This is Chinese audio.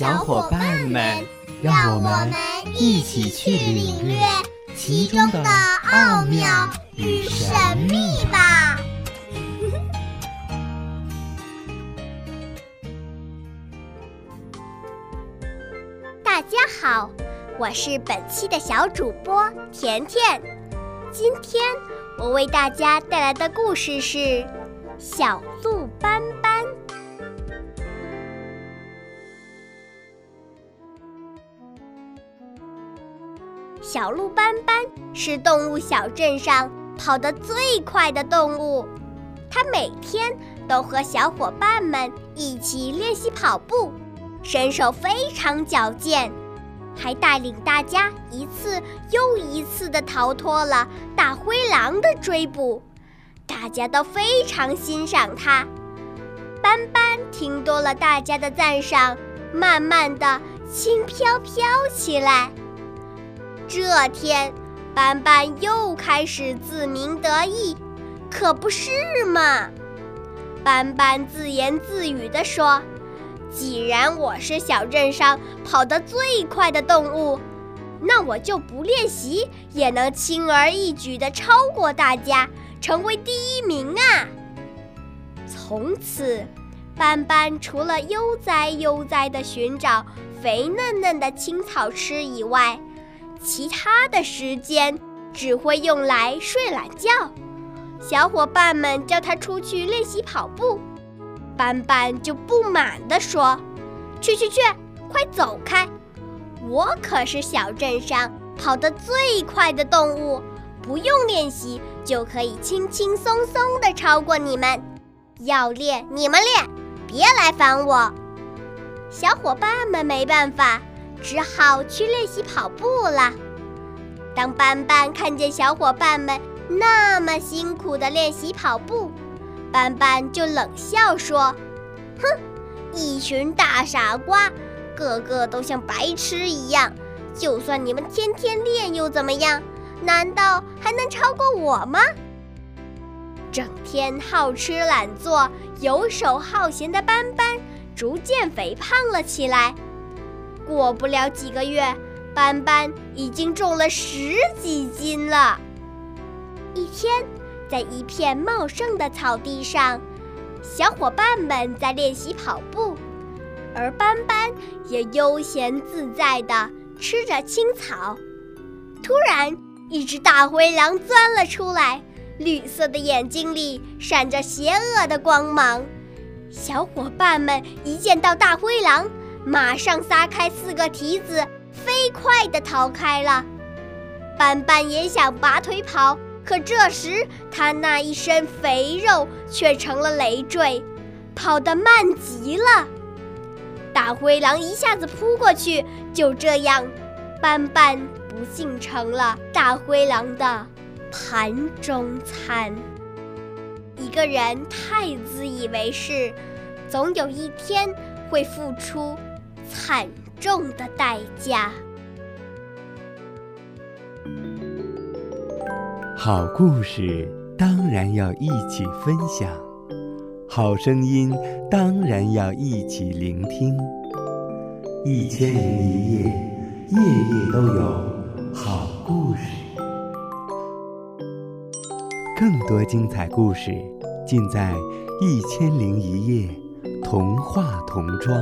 小伙伴们，让我们一起去领略其中的奥妙与神秘吧！大家好，我是本期的小主播甜甜。今天我为大家带来的故事是《小鹿斑小鹿斑斑是动物小镇上跑得最快的动物，它每天都和小伙伴们一起练习跑步，身手非常矫健，还带领大家一次又一次地逃脱了大灰狼的追捕，大家都非常欣赏它。斑斑听多了大家的赞赏，慢慢地轻飘飘起来。这天，斑斑又开始自鸣得意，可不是嘛？斑斑自言自语地说：“既然我是小镇上跑得最快的动物，那我就不练习也能轻而易举地超过大家，成为第一名啊！”从此，斑斑除了悠哉悠哉地寻找肥嫩嫩的青草吃以外，其他的时间只会用来睡懒觉。小伙伴们叫他出去练习跑步，斑斑就不满地说：“去去去，快走开！我可是小镇上跑得最快的动物，不用练习就可以轻轻松松地超过你们。要练你们练，别来烦我。”小伙伴们没办法。只好去练习跑步了。当斑斑看见小伙伴们那么辛苦地练习跑步，斑斑就冷笑说：“哼，一群大傻瓜，个个都像白痴一样。就算你们天天练又怎么样？难道还能超过我吗？”整天好吃懒做、游手好闲的斑斑，逐渐肥胖了起来。过不了几个月，斑斑已经重了十几斤了。一天，在一片茂盛的草地上，小伙伴们在练习跑步，而斑斑也悠闲自在地吃着青草。突然，一只大灰狼钻了出来，绿色的眼睛里闪着邪恶的光芒。小伙伴们一见到大灰狼，马上撒开四个蹄子，飞快地逃开了。斑斑也想拔腿跑，可这时他那一身肥肉却成了累赘，跑得慢极了。大灰狼一下子扑过去，就这样，斑斑不幸成了大灰狼的盘中餐。一个人太自以为是，总有一天会付出。惨重的代价。好故事当然要一起分享，好声音当然要一起聆听。一千零一夜，夜夜都有好故事。更多精彩故事尽在《一千零一夜》童话童装。